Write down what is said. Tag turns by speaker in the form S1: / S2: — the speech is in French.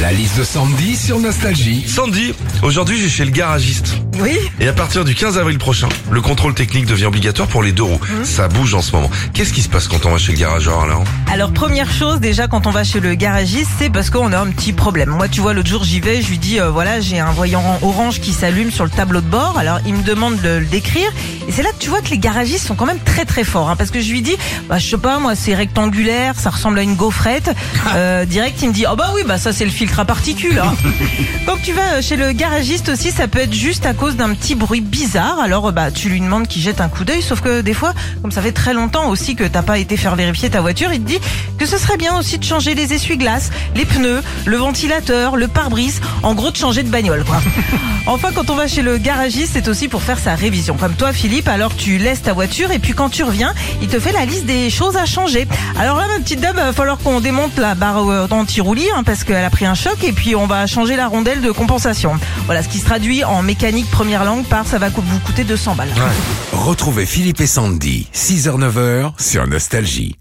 S1: La liste de Sandy sur Nostalgie.
S2: Sandy, aujourd'hui j'ai chez le garagiste.
S3: Oui.
S2: Et à partir du 15 avril prochain, le contrôle technique devient obligatoire pour les deux roues. Ça bouge en ce moment. Qu'est-ce qui se passe quand on va chez le garageur alors
S3: Alors première chose déjà quand on va chez le garagiste, c'est parce qu'on a un petit problème. Moi tu vois l'autre jour j'y vais, je lui dis euh, voilà j'ai un voyant orange qui s'allume sur le tableau de bord. Alors il me demande de le décrire et c'est là que tu vois que les garagistes sont quand même très très forts hein, parce que je lui dis bah je sais pas moi c'est rectangulaire, ça ressemble à une gaufrette. Euh, direct il me dit oh bah oui bah ça c'est le filtre à particules. hein. Quand tu vas chez le garagiste aussi, ça peut être juste à cause d'un petit bruit bizarre. Alors bah tu lui demandes qu'il jette un coup d'œil, sauf que des fois, comme ça fait très longtemps aussi que t'as pas été faire vérifier ta voiture, il te dit que ce serait bien aussi de changer les essuie-glaces, les pneus, le ventilateur, le pare-brise, en gros de changer de bagnole quoi. Enfin, quand on va chez le garagiste, c'est aussi pour faire sa révision. Comme toi, Philippe, alors tu laisses ta voiture et puis quand tu reviens, il te fait la liste des choses à changer. Alors là, ma petite dame, va falloir qu'on démonte la barre euh, anti-roulis hein, parce qu'elle a pris un choc et puis on va changer la rondelle de compensation. Voilà, ce qui se traduit en mécanique première langue par ça va vous coûter 200 balles.
S1: Retrouvez Philippe et Sandy, 6h-9h sur Nostalgie.